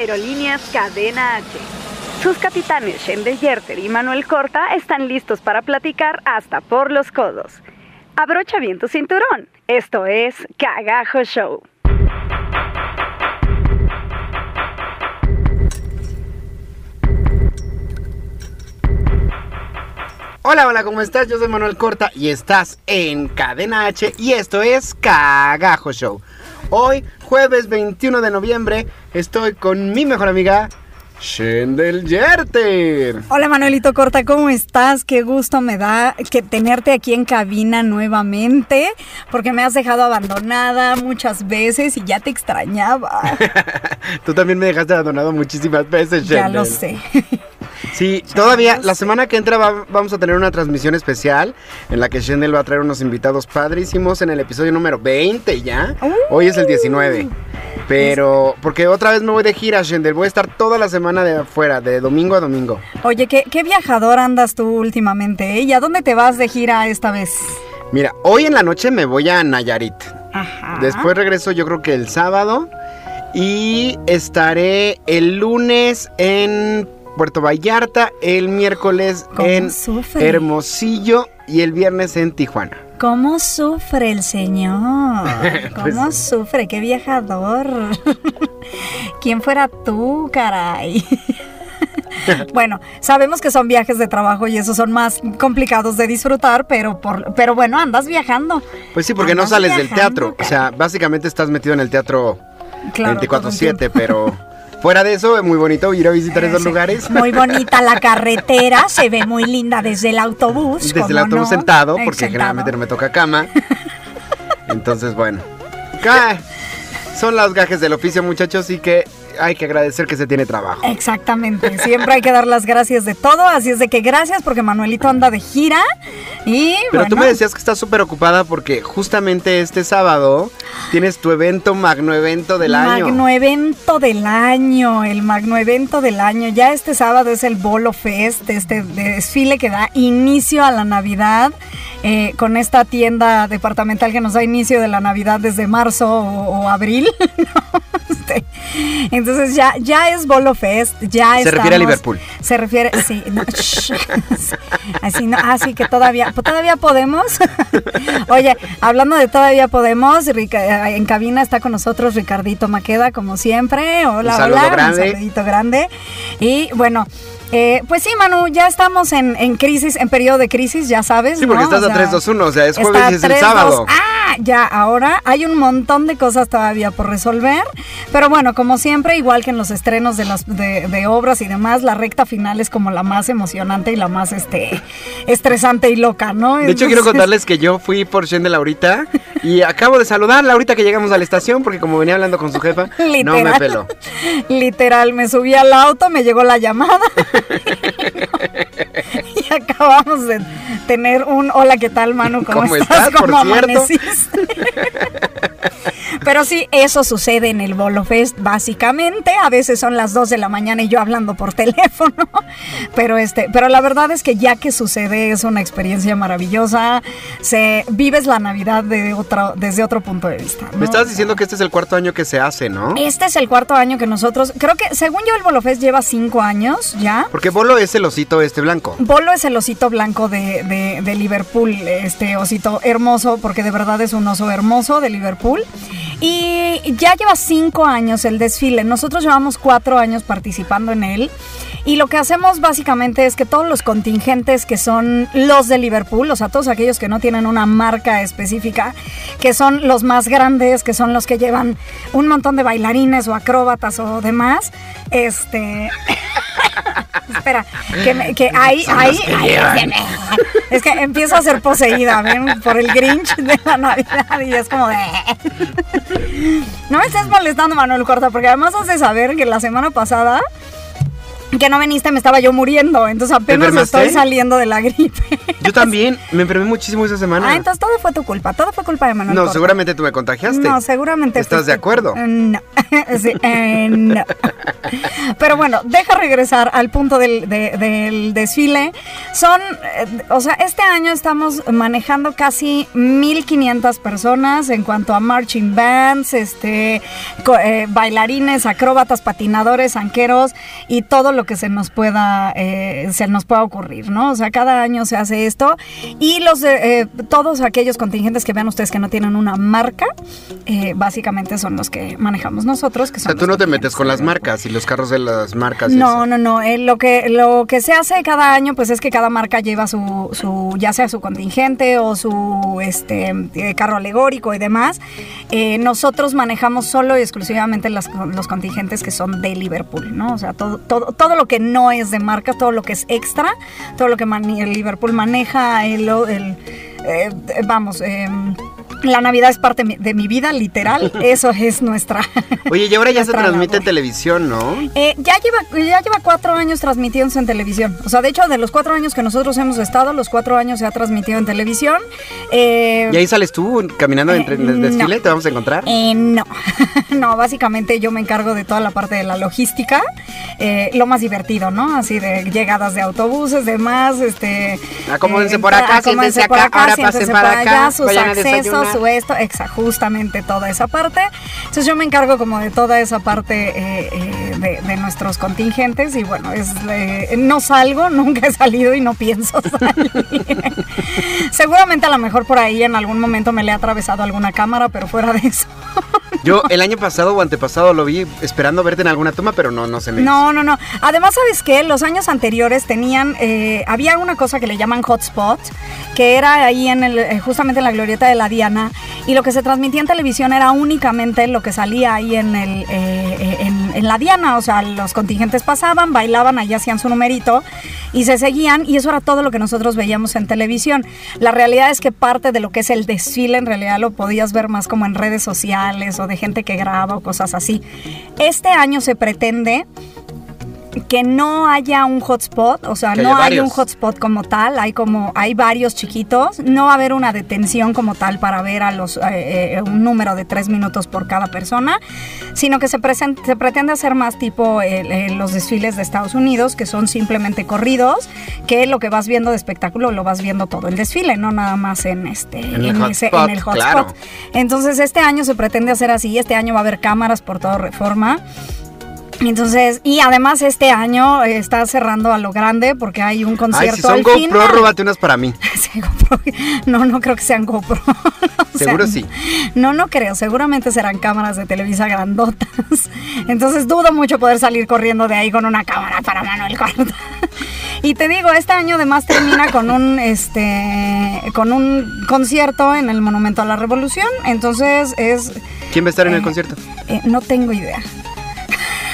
Aerolíneas Cadena H. Sus capitanes Shende Yerter y Manuel Corta están listos para platicar hasta por los codos. Abrocha bien tu cinturón. Esto es Cagajo Show. Hola, hola, ¿cómo estás? Yo soy Manuel Corta y estás en Cadena H y esto es Cagajo Show. Hoy, jueves 21 de noviembre, estoy con mi mejor amiga, Shendel Yerter. Hola Manuelito Corta, ¿cómo estás? Qué gusto me da que tenerte aquí en cabina nuevamente, porque me has dejado abandonada muchas veces y ya te extrañaba. Tú también me dejaste abandonado muchísimas veces, Shendel. ya lo sé. Sí, todavía la semana que entra va- vamos a tener una transmisión especial en la que Shendel va a traer unos invitados padrísimos en el episodio número 20 ya. Hoy es el 19. Pero, porque otra vez me voy de gira, Shendel. Voy a estar toda la semana de afuera, de domingo a domingo. Oye, ¿qué, qué viajador andas tú últimamente? ¿eh? ¿Y a dónde te vas de gira esta vez? Mira, hoy en la noche me voy a Nayarit. Ajá. Después regreso yo creo que el sábado. Y estaré el lunes en Puerto Vallarta, el miércoles ¿Cómo en sufre? Hermosillo y el viernes en Tijuana. ¿Cómo sufre el señor? Pues- ¿Cómo sufre? ¡Qué viajador! ¿Quién fuera tú, caray? bueno, sabemos que son viajes de trabajo y esos son más complicados de disfrutar, pero por, pero bueno, andas viajando. Pues sí, porque no sales del teatro. O sea, básicamente estás metido en el teatro Claro, todo el 24-7, tiempo. pero fuera de eso, es muy bonito ir a visitar esos Sí. lugares. Muy bonita la carretera, se ve muy linda desde el autobús. Desde el ¿cómo autobús no? sentado, porque sentado. generalmente no me toca cama. Entonces, bueno. Ca- Son los gajes del oficio, muchachos, y que hay que agradecer que se tiene trabajo. Exactamente, siempre hay que dar las gracias de todo, así es de que gracias porque Manuelito anda de gira y Pero tú me decías que estás súper ocupada porque justamente este sábado tienes tu evento, magno evento del año. Magno evento del año, el magno evento del año. Ya este sábado es el Bolo Fest, este desfile que da inicio a la Navidad eh, con esta tienda departamental que nos da inicio de la Navidad desde marzo o, o abril. ¿no? Este, entonces ya, ya es Bolo Fest, ya Se refiere a Liverpool. Se refiere, sí, no, shh. así no, así que todavía, todavía podemos. Oye, hablando de todavía podemos, Rica- eh, en cabina está con nosotros Ricardito Maqueda, como siempre. Hola, Un hola, grande. un saludito grande. Y bueno. Eh, pues sí, Manu, ya estamos en, en crisis, en periodo de crisis, ya sabes. Sí, porque ¿no? estás O a sea, 3-2-1, o sea, es jueves y es el 3-2. sábado. Ah, ya, ahora hay un montón de cosas todavía por resolver. Pero bueno, como siempre, igual que en los estrenos de, las, de, de obras y demás, la recta final es como la más emocionante y la más este, estresante y loca, ¿no? De hecho, quiero contarles que yo fui por Shendel ahorita y acabo de saludarla ahorita que llegamos a la estación porque como venía hablando con su jefa, no me Literal. peló. Literal, me subí al auto, me llegó la llamada y acabamos de tener un hola, ¿qué tal, Manu? ¿Cómo, ¿Cómo estás? ¿Cómo amaneciste? Pero sí, eso sucede en el Bolo Fest, básicamente. A veces son las 2 de la mañana y yo hablando por teléfono. Pero este, pero la verdad es que ya que sucede es una experiencia maravillosa. Se vives la Navidad de otro, desde otro punto de vista. ¿no? Me estabas diciendo que este es el cuarto año que se hace, ¿no? Este es el cuarto año que nosotros, creo que según yo el Bolo Fest lleva cinco años ya. Porque Bolo es el osito este blanco. Bolo es el osito blanco de, de- de Liverpool, este osito hermoso, porque de verdad es un oso hermoso de Liverpool. Y ya lleva cinco años el desfile. Nosotros llevamos cuatro años participando en él. Y lo que hacemos básicamente es que todos los contingentes que son los de Liverpool, o sea, todos aquellos que no tienen una marca específica, que son los más grandes, que son los que llevan un montón de bailarines o acróbatas o demás, este... Espera, que, me- que ahí, ahí, ahí, es que empiezo a ser poseída, ¿ven? Por el Grinch de la Navidad y es como de... No me estés molestando, Manuel Corta, porque además has de saber que la semana pasada que no viniste me estaba yo muriendo, entonces apenas estoy saliendo de la gripe. Yo también me enfermé muchísimo esa semana. Ah, entonces todo fue tu culpa, todo fue culpa de Manuel no, seguramente tú me contagiaste. No, seguramente. ¿Estás de acuerdo? No. Sí, eh, no. Pero bueno, deja regresar al punto del, de- del desfile. Son, eh, o sea, este año estamos manejando casi 1500 personas en cuanto a marching bands, este, eh, bailarines, acróbatas, patinadores, anqueros y todo lo que se nos pueda, eh, se nos pueda ocurrir, ¿no? O sea, cada año se hace esto y los, de- eh, todos aquellos contingentes que vean ustedes que no tienen una marca, eh, básicamente son los que manejamos nosotros. Que O sea, son tú no te metes con las marcas y los carros de las marcas. No, no, no. eh, lo, que, lo que se hace cada año, pues es que cada marca lleva su, su ya sea su contingente o su este eh, carro alegórico y demás. Eh, nosotros manejamos solo y exclusivamente las- los contingentes que son de Liverpool, ¿no? O sea, todo, todo, todo lo que no es de marca, todo lo que es extra, todo lo que el Liverpool maneja, el, el, eh, vamos, em, la Navidad es parte de mi vida, literal. Eso es nuestra. Oye, y ahora ya se transmite en televisión, ¿no? Eh, ya, lleva, ya lleva cuatro años transmitiéndose en televisión. O sea, de hecho, de los cuatro años que nosotros hemos estado, los cuatro años se ha transmitido en televisión. Eh, Y ahí sales tú caminando entre el Eh, no. desfile, te vamos a encontrar. eh, no, no, básicamente yo me encargo de toda la parte de la logística, lo más divertido, ¿no? Así de llegadas de autobuses, demás, este... Acomódense por acá, acomódense siéntense por acá, ahora pasen por para allá, acá, sus accesos. Su esto, exa, justamente toda esa parte. Entonces yo me encargo como de toda esa parte eh, eh, de, de nuestros contingentes y bueno, es eh, no salgo, nunca he salido y no pienso salir. Seguramente a lo mejor por ahí en algún momento me le ha atravesado alguna cámara, pero fuera de eso. Yo el año pasado o antepasado lo vi esperando verte en alguna toma, pero no, no se me hizo. No, no, no. Además, ¿sabes qué? Los años anteriores tenían, eh, había una cosa que le llaman hotspot, que era ahí en el, justamente en la glorieta de la Diana, y lo que se transmitía en televisión era únicamente lo que salía ahí en, el, eh, eh, en, la Diana, o sea, los contingentes pasaban, bailaban, ahí hacían su numerito y se seguían, y eso era todo lo que nosotros veíamos en televisión. La realidad es que parte de lo que es el desfile en realidad lo podías ver más como en redes sociales o de gente que graba o cosas así. Este año se pretende que no haya un hotspot, o sea, Que no hay un hotspot como tal, hay como hay varios chiquitos, no va a haber una detención como tal para ver a los eh, eh, un número de tres minutos por cada persona, sino que se, presen- se pretende hacer más tipo eh, eh, los desfiles de Estados Unidos, que son simplemente corridos, que lo que vas viendo de espectáculo lo vas viendo todo el desfile, no nada más en este En el ese- hotspot, en el hotspot. claro. Entonces este año se pretende hacer así, este año va a haber cámaras por toda reforma. Entonces, y además este año está cerrando a lo grande porque hay un Ay, concierto si son al GoPro, final. róbate unas para mí. Sí, GoPro. No, no creo que sean GoPro. O sea, Seguro sí. No, no creo. Seguramente serán cámaras de Televisa grandotas. Entonces dudo mucho poder salir corriendo de ahí con una cámara para Manuel Corta. Y te digo, este año además termina con un este con un concierto en el Monumento a la Revolución. Entonces es ¿Quién va a estar en el Eh, concierto? eh, no tengo idea.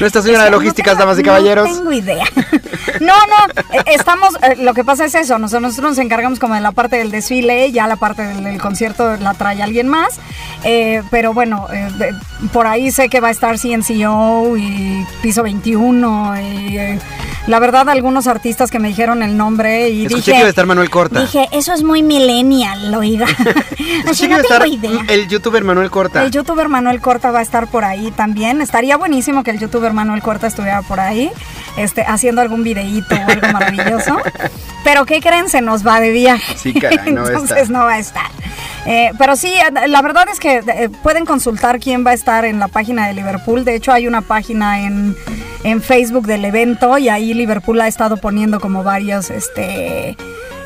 Nuestra señora de no logísticas, tengo- damas y caballeros. No tengo idea. No, no, eh, estamos, eh, lo que pasa es eso, nosotros, nos encargamos como de la parte del desfile, ya la parte del, del concierto la trae alguien más, eh, pero bueno, eh, de- por ahí sé que va a estar CNCO y Piso 21 y la verdad algunos artistas que me dijeron el nombre y Escuché dije... que iba a estar Manuel Corta. Dije, eso es muy millennial. Escuché Así no a estar tengo idea. el youtuber Manuel Corta. El youtuber Manuel Corta va a estar por ahí también. Estaría buenísimo que el youtuber Manuel Corta estuviera por ahí, este, haciendo algún videíto o algo maravilloso. Pero ¿qué creen? Se nos va de viaje. Sí, caray, no Entonces no va a estar. Eh, pero sí, eh, la verdad es que eh, pueden consultar quién va a estar en la página de Liverpool. De hecho, hay una página en, en Facebook del evento y ahí Liverpool ha estado poniendo como varios, este...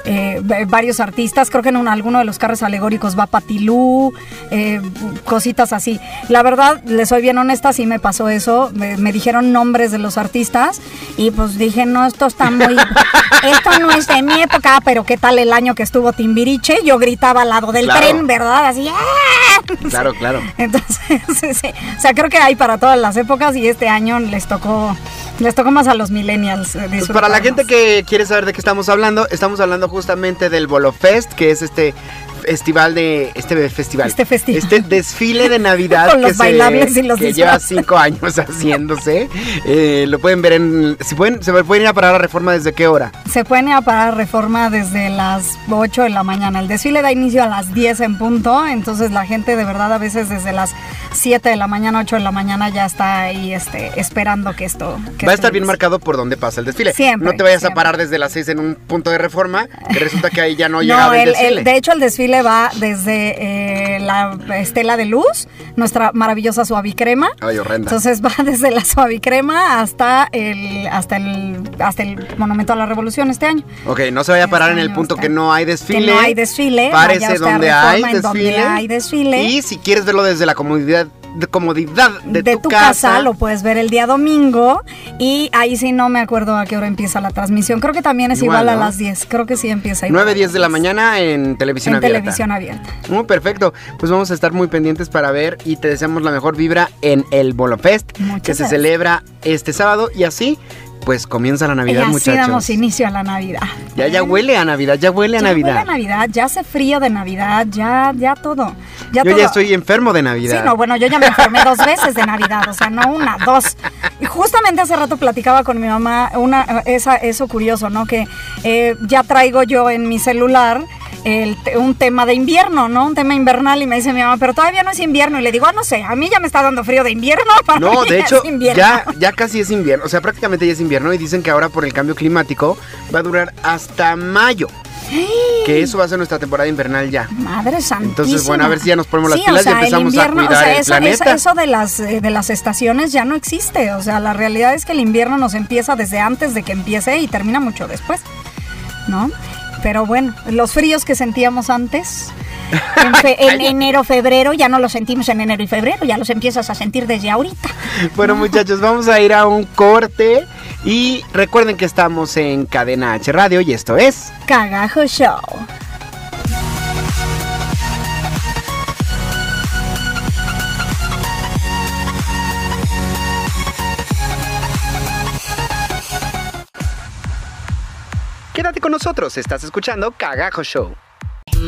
eh, varios artistas, creo que en un- alguno de los carros alegóricos va Patilú, eh, cositas así. La verdad, les soy bien honesta, sí me pasó eso, me, me dijeron nombres de los artistas y pues dije, no, esto está muy, esto no es de mi época, pero qué tal el año que estuvo Timbiriche, yo gritaba al lado del Claro. tren, ¿verdad? Así, ¡ah! Claro, claro. Entonces, sí, o sea, creo que hay para todas las épocas y este año les tocó, Les toca más a los millennials. eh, Pues para la gente que quiere saber de qué estamos hablando, estamos hablando justamente del Bolo Fest, que es este festival de este festival Este festival. este desfile de navidad Con que, los bailables y los que lleva cinco años haciéndose Eh, lo pueden ver en si pueden se pueden ir a parar a Reforma desde qué hora Se pueden ir a parar reforma desde las 8 de la mañana. El desfile da inicio a las 10 en punto, entonces la gente de verdad a veces desde las 7 de la mañana, 8 de la mañana ya está ahí este, esperando que esto... que va a estar bien marcado por donde pasa el desfile. Siempre, no te vayas a parar desde las seis en un punto de Reforma que resulta que ahí ya no, No, llegaba el, el- desfile. el- de hecho el desfile va desde eh, la estela de luz, nuestra maravillosa suavicrema. Ay, horrenda. Entonces va desde la suavicrema hasta el, hasta el, hasta el Monumento a la Revolución este año. Ok, no se vaya a parar en el punto que no hay desfile. Que no hay desfile, Párese donde hay donde desfile. hay desfile. Y si quieres verlo desde la comodidad, de comodidad de, de, tu, casa. lo puedes ver el día domingo y ahí sí no me acuerdo a qué hora empieza la transmisión. Creo que también es Igual, igual, ¿no? a las 10. Creo que sí empieza igual. 9, a 10 las de la 10. mañana en televisión En abierta. televisión abierta. Muy perfecto. Pues vamos a estar muy pendientes para ver y te deseamos la mejor vibra en el Bolo Fest Muchas que se celebra este sábado y así pues comienza la Y Navidad, así muchachos. damos inicio a la Navidad. Ya ya huele a Navidad, ya huele a Ya Navidad. huele a Navidad, ya hace frío de Navidad, ya, ya todo. Ya Yo todo. ya estoy enfermo de Navidad. Sí, no, bueno, yo ya me enfermé dos veces de Navidad, o sea, no una, dos. Y justamente hace rato platicaba con mi mamá una, esa, eso curioso, ¿no? Que eh, ya traigo yo en mi celular el un tema de invierno, ¿no? Un tema invernal y me dice mi mamá, pero todavía no es invierno. Y le digo, ah, no sé, a mí ya me está dando frío de invierno. para No, mí de hecho, ya, ya casi es invierno. O sea, prácticamente ya es invierno y dicen que ahora por el cambio climático va a durar hasta mayo. Que eso va a ser nuestra temporada invernal ya. Madre santísima. Entonces, bueno, a ver si ya nos ponemos las Sí, pilas o sea, y empezamos invierno, a cuidar o sea, el eso, planeta. eso- eso de las eh, de las estaciones ya no existe. O sea, la realidad es que el invierno nos empieza desde antes de que empiece y termina mucho después, ¿no? Pero bueno, los fríos que sentíamos antes. En, fe- en enero, febrero, ya no los sentimos en enero y febrero, ya los empiezas a sentir desde ahorita. Bueno, muchachos, vamos a ir a un corte. Y recuerden que estamos en Cadena H Radio y esto es. Cagajo Show. Con nosotros, estás escuchando Cagajo Show.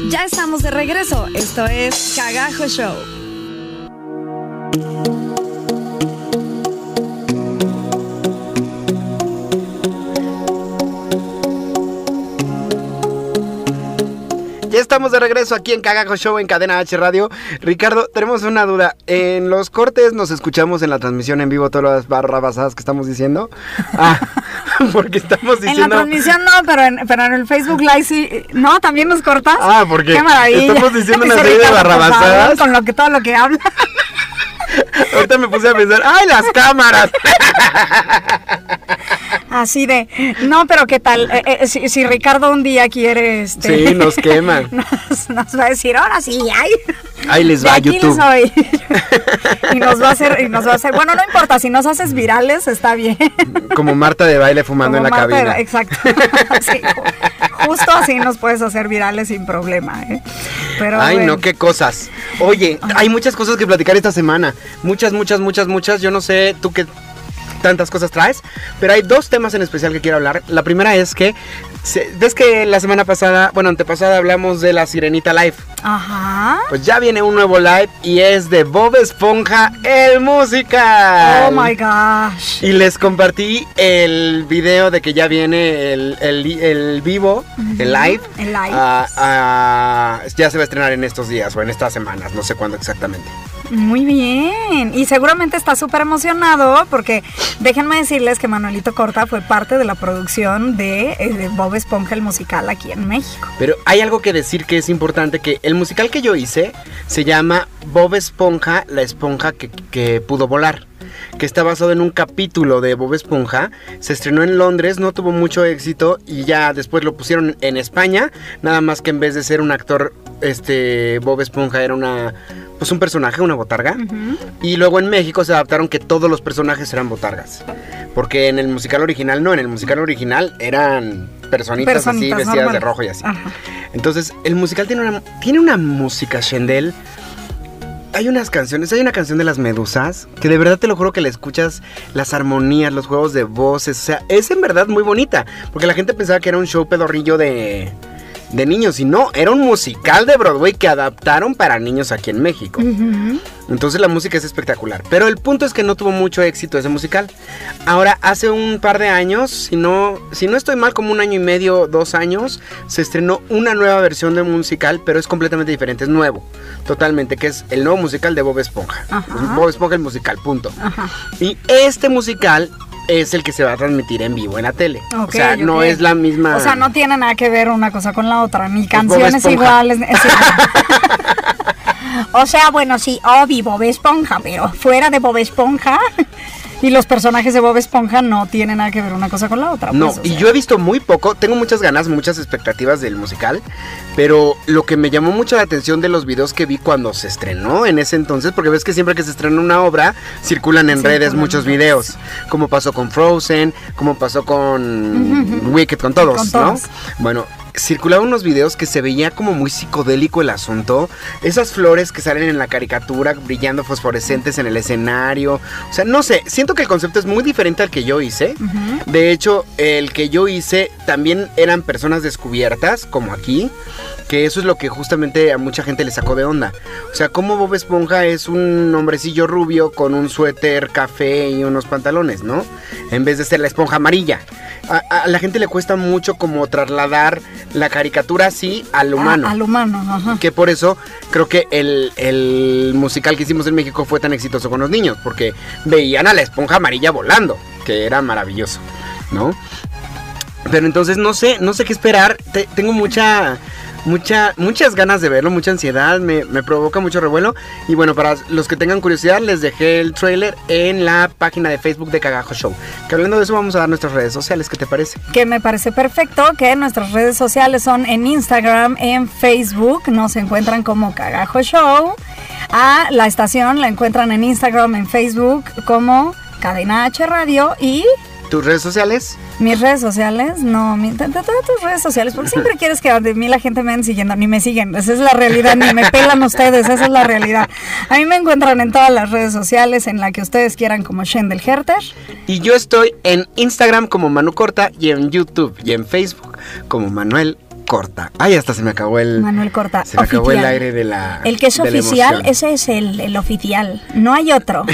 Ya estamos de regreso. Esto es Cagajo Show. Ya estamos de regreso aquí en Cagajo Show en Cadena H Radio. Ricardo, tenemos una duda. En los cortes nos escuchamos en la transmisión en vivo todas las barrabasadas que estamos diciendo. Ah, porque estamos En la diciendo. transmisión no, pero en, pero en el Facebook Live sí. No, también nos cortas. Ah, porque Qué maravilla. estamos diciendo una serie de barrabasadas. Con lo que todo lo que habla. Ahorita me puse a pensar, ¡ay, las cámaras! Así de. No, pero qué tal. Eh, eh, si, si Ricardo un día quiere. Este, Sí, nos queman. Nos, nos va a decir, ahora sí, ay. Ahí les De va aquí YouTube. les y nos va a hacer, y nos va a hacer. Bueno, no importa, si nos haces virales, está bien. Como Marta de baile fumando Como en la Marta de- cabina. Exacto. Sí, justo así nos puedes hacer virales sin problema, ¿eh? Pero Ay, bueno. no, qué cosas. Oye, hay muchas cosas que platicar esta semana. Muchas, muchas, muchas, muchas. Yo no sé tú qué tantas cosas traes, pero hay dos temas en especial que quiero hablar. La primera es que, ves que la semana pasada, bueno, antepasada hablamos de la Sirenita Live. Ajá. Pues ya viene un nuevo live y es de Bob Esponja, el musical. Oh my gosh. Y les compartí el video de que ya viene el, el- el vivo, el live. El live. Ah, ah, ya se va a estrenar en estos días o en estas semanas, no sé cuándo exactamente. Muy bien. Y seguramente está súper emocionado porque déjenme decirles que Manuelito Corta fue parte de la producción de, eh, de Bob Esponja el musical aquí en México. Pero hay algo que decir que es importante, que el musical que yo hice se llama Bob Esponja, la esponja que pudo volar. Que está basado en un capítulo de Bob Esponja. Se estrenó en Londres, no tuvo mucho éxito y ya después lo pusieron en España. Nada más que en vez de ser un actor, este Bob Esponja era una pues un personaje, una botarga. Y luego en México se adaptaron que todos los personajes eran botargas. Porque en el musical original no, en el musical original eran personitas, así vestidas de rojo y así. Ajá. Entonces, el musical tiene una, tiene una música, Shendel, hay unas canciones, hay una canción de las medusas que de verdad te lo juro que le escuchas las armonías, los juegos de voces, o sea, es en verdad muy bonita, porque la gente pensaba que era un show pedorrillo de de niños y no, era un musical de Broadway que adaptaron para niños aquí en México. Entonces la música es espectacular, pero el punto es que no tuvo mucho éxito ese musical. Ahora, hace un par de años, si no, si no estoy mal, como un año y medio, dos años, se estrenó una nueva versión de musical, pero es completamente diferente, es nuevo, totalmente, que es el nuevo musical de Bob Esponja. Bob Esponja el musical, punto. Y este musical es el que se va a transmitir en vivo en la tele. o sea, no es la misma. O sea, no tiene nada que ver una cosa con la otra, ni canciones iguales. o sea, bueno, sí, obvio, Bob Esponja, pero fuera de Bob Esponja. Y los personajes de Bob Esponja no tienen nada que ver una cosa con la otra. No, pues, y yo he visto muy poco, tengo muchas ganas, muchas expectativas del musical, pero lo que me llamó mucho la atención de los videos que vi cuando se estrenó en ese entonces, porque ves que siempre que se estrena una obra, circulan en redes muchos videos, como pasó con Frozen, como pasó con Wicked, con todos, ¿no? Bueno, circulaban unos videos que se veía como muy psicodélico el asunto. Esas flores que salen en la caricatura brillando fosforescentes en el escenario. O sea, no sé, siento que el concepto es muy diferente al que yo hice. De hecho, el que yo hice también eran personas descubiertas, como aquí. Que eso es lo que justamente a mucha gente le sacó de onda. O sea, como Bob Esponja es un hombrecillo rubio con un suéter café y unos pantalones, ¿no? En vez de ser la esponja amarilla. A, la gente le cuesta mucho como trasladar la caricatura así al ah, humano. al humano, ajá. Que por eso creo que el, el musical que hicimos en México fue tan exitoso con los niños, porque veían a la esponja amarilla volando, que era maravilloso, ¿no? Pero entonces no sé, no sé qué esperar. tengo mucha mucha, muchas ganas de verlo, mucha ansiedad, me, provoca mucho revuelo. Y bueno, para los que tengan curiosidad, les dejé el trailer en la página de Facebook de Cagajo Show. Que hablando de eso, vamos a dar nuestras redes sociales, ¿qué te parece? Que me parece perfecto, que nuestras redes sociales son en Instagram, en Facebook, nos encuentran como Cagajo Show. A la estación la encuentran en Instagram, en Facebook como Cadena H Radio y ¿Tus redes sociales? Mis redes sociales, no, mi, todas tus redes sociales, porque siempre quieres que de mí la gente me ven siguiendo, ni me siguen, esa es la realidad, ni me pelan ustedes, esa es la realidad. A mí me encuentran en todas las redes sociales, en la que ustedes quieran, como Shendel Herter. Y yo estoy en Instagram como Manu Corta y en YouTube y en Facebook como Manuel Corta. Ay, hasta se me acabó el. Manuel Corta. Se me acabó el aire de la. El que es oficial, ese es el, oficial. No hay otro.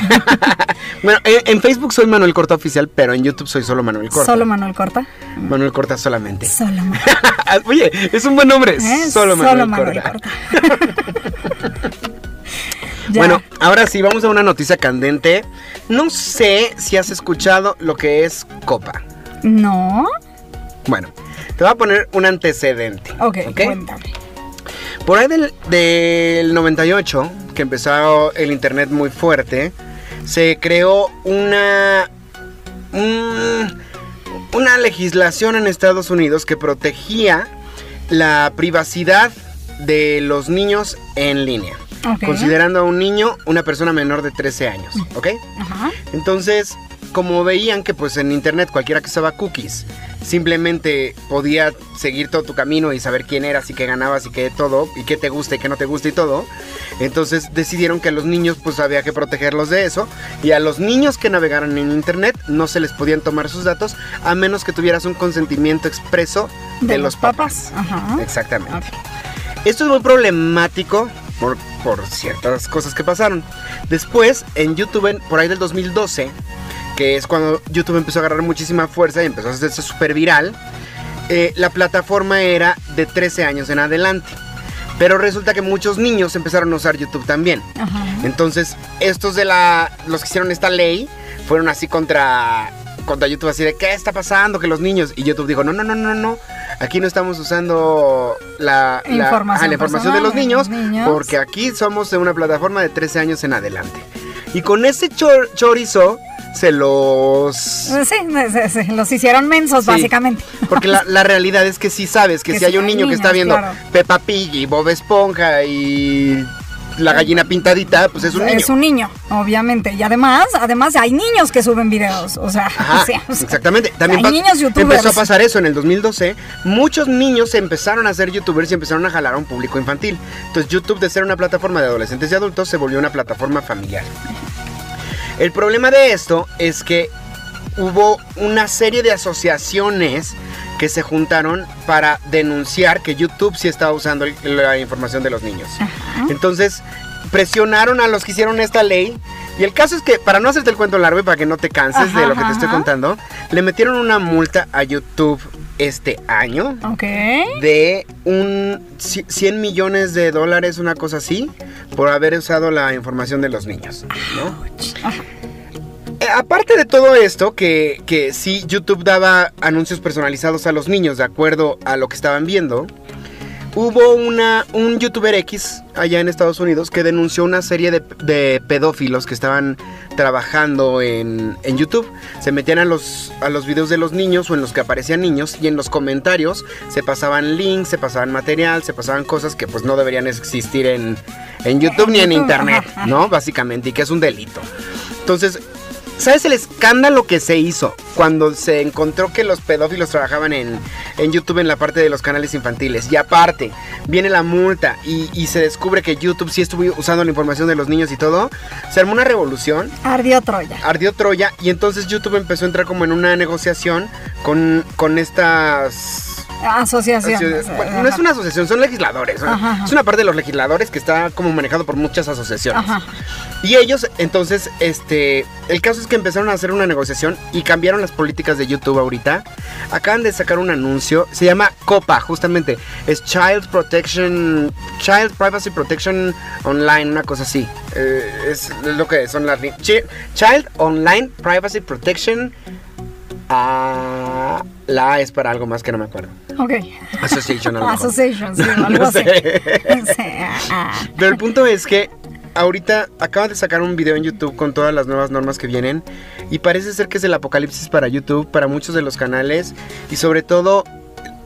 bueno, en, Facebook soy Manuel Corta oficial, pero en YouTube soy solo Manuel Corta. ¿Solo Manuel Corta? Manuel Corta solamente. Solo Manuel. Oye, es un buen nombre. ¿Eh? Solo Manuel, Corta. Bueno, ahora sí, vamos a una noticia candente. No sé si has escuchado lo que es Copa. No. Bueno, te voy a poner un antecedente. Ok, cuéntame. Por ahí del, 98, que empezó el internet muy fuerte, se creó una. una legislación en Estados Unidos que protegía la privacidad de los niños en línea. Considerando a un niño una persona menor de 13 años, ¿ok? Ajá. Entonces, como veían que pues en internet cualquiera que usaba cookies simplemente podía seguir todo tu camino y saber quién eras y qué ganabas y qué todo y qué te gusta y qué no te gusta y todo. Entonces decidieron que a los niños pues había que protegerlos de eso y a los niños que navegaran en internet no se les podían tomar sus datos a menos que tuvieras un consentimiento expreso de, los, papás. Exactamente. Esto es muy problemático por, por ciertas cosas que pasaron. Después en YouTube por ahí del 2012 que es cuando YouTube empezó a agarrar muchísima fuerza y empezó a hacerse súper viral, eh, la plataforma era de 13 años en adelante. Pero resulta que muchos niños empezaron a usar YouTube también. Entonces, estos de la. los que hicieron esta ley fueron así contra. contra YouTube, así de ¿qué está pasando? Que los niños. Y YouTube dijo, no, no, no, no, no. Aquí no estamos usando la, información, la información de los niños, porque aquí somos de una plataforma de 13 años en adelante. Y con ese chorizo se los... Sí, los hicieron mensos, básicamente. Porque la, realidad es que sí sabes que, si hay un niño que está viendo Peppa Pig y Bob Esponja y la gallina pintadita, pues es un niño. Es un niño, obviamente. Y además, además hay niños que suben videos. O sea, Ajá, o sea, o sea, exactamente. También hay niños youtubers. empezó a pasar eso en el 2012. Muchos niños empezaron a ser youtubers y empezaron a jalar a un público infantil. Entonces YouTube de ser una plataforma de adolescentes y adultos se volvió una plataforma familiar. El problema de esto es que hubo una serie de asociaciones que se juntaron para denunciar que YouTube sí estaba usando la información de los niños. Entonces presionaron a los que hicieron esta ley. Y el caso es que, para no hacerte el cuento largo y para que no te canses Ajá, de lo que te estoy contando, le metieron una multa a YouTube este año Ok. de un ci- 100 millones de dólares, una cosa así, por haber usado la información de los niños. ¿no? Eh, aparte de todo esto, que, que sí, YouTube daba anuncios personalizados a los niños de acuerdo a lo que estaban viendo, hubo una, un youtuber X allá en Estados Unidos que denunció una serie de, de pedófilos que estaban trabajando en, en YouTube. Se metían a los, a los videos de los niños o en los que aparecían niños y en los comentarios se pasaban links, se pasaban material, se pasaban cosas que pues no deberían existir en, en YouTube ni en Internet. ¿no? Básicamente, y que es un delito. Entonces, ¿sabes el escándalo que se hizo cuando se encontró que los pedófilos trabajaban en, en YouTube en la parte de los canales infantiles? Y aparte, viene la multa y, y se descubre que YouTube sí estuvo usando la información de los niños y todo. Se armó una revolución, Ardió Troya. ardió Troya y entonces YouTube empezó a entrar como en una negociación con, con estas... Asociaciones. Bueno, no es una asociación, son legisladores. ¿no? Ajá, ajá. Es una parte de los legisladores que está como manejado por muchas asociaciones. Ajá. Y ellos, entonces, este, el caso es que empezaron a hacer una negociación y cambiaron las políticas de YouTube ahorita. Acaban de sacar un anuncio, se llama COPA, justamente, es Child Protection, Child Privacy Protection Online, una cosa así. Eh, es, lo que son las Child Online Privacy Protection. Ah, la A es para algo más que no me acuerdo. Ok. Association, a lo mejor. Association, sí, algo No así. sé. Sí, ah. Pero el punto es que ahorita acaban de sacar un video en YouTube con todas las nuevas normas que vienen y parece ser que es el apocalipsis para YouTube, para muchos de los canales y sobre todo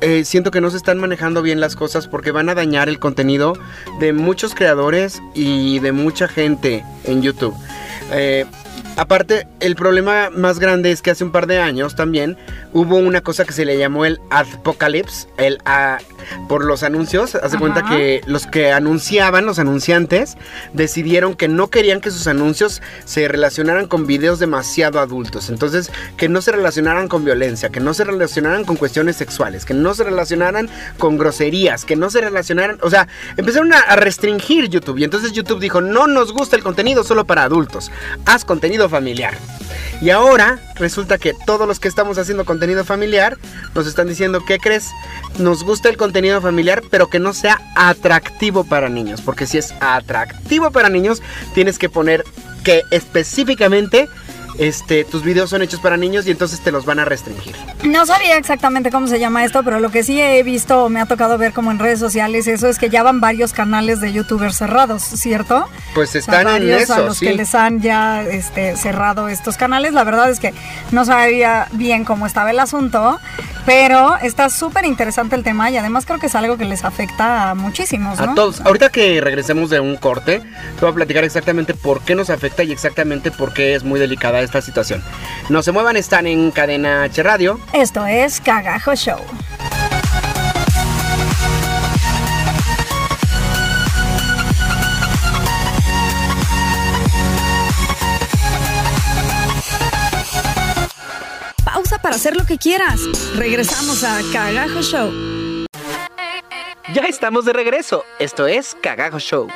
eh, siento que no se están manejando bien las cosas porque van a dañar el contenido de muchos creadores y de mucha gente en YouTube. Eh, Aparte, el problema más grande es que hace un par de años también hubo una cosa que se le llamó el Adpocalypse, el a- por los anuncios. Hace Ajá. cuenta que los que anunciaban, los anunciantes, decidieron que no querían que sus anuncios se relacionaran con videos demasiado adultos. Entonces, que no se relacionaran con violencia, que no se relacionaran con cuestiones sexuales, que no se relacionaran con groserías, que no se relacionaran. O sea, empezaron a, a restringir YouTube. Y entonces YouTube dijo: No nos gusta el contenido solo para adultos. Haz contenido familiar. Y ahora resulta que todos los que estamos haciendo contenido familiar nos están diciendo, ¿qué crees? Nos gusta el contenido familiar, pero que no sea atractivo para niños. Porque si es atractivo para niños, tienes que poner que específicamente este, tus videos son hechos para niños y entonces te los van a restringir. No sabía exactamente cómo se llama esto, pero lo que sí he visto, me ha tocado ver como en redes sociales, eso es que ya van varios canales de youtubers cerrados, ¿cierto? Pues O sea, están en eso, a los sí. que les han ya este, cerrado estos canales. La verdad es que no sabía bien cómo estaba el asunto, pero está súper interesante el tema y además creo que es algo que les afecta a muchísimos, ¿no? A todos. Ahorita que regresemos de un corte, te voy a platicar exactamente por qué nos afecta y exactamente por qué es muy delicada esta situación. No se muevan, están en Cadena H Radio. Esto es Cagajo Show. Pausa para hacer lo que quieras. Regresamos a Cagajo Show. Ya estamos de regreso. Esto es Cagajo Show.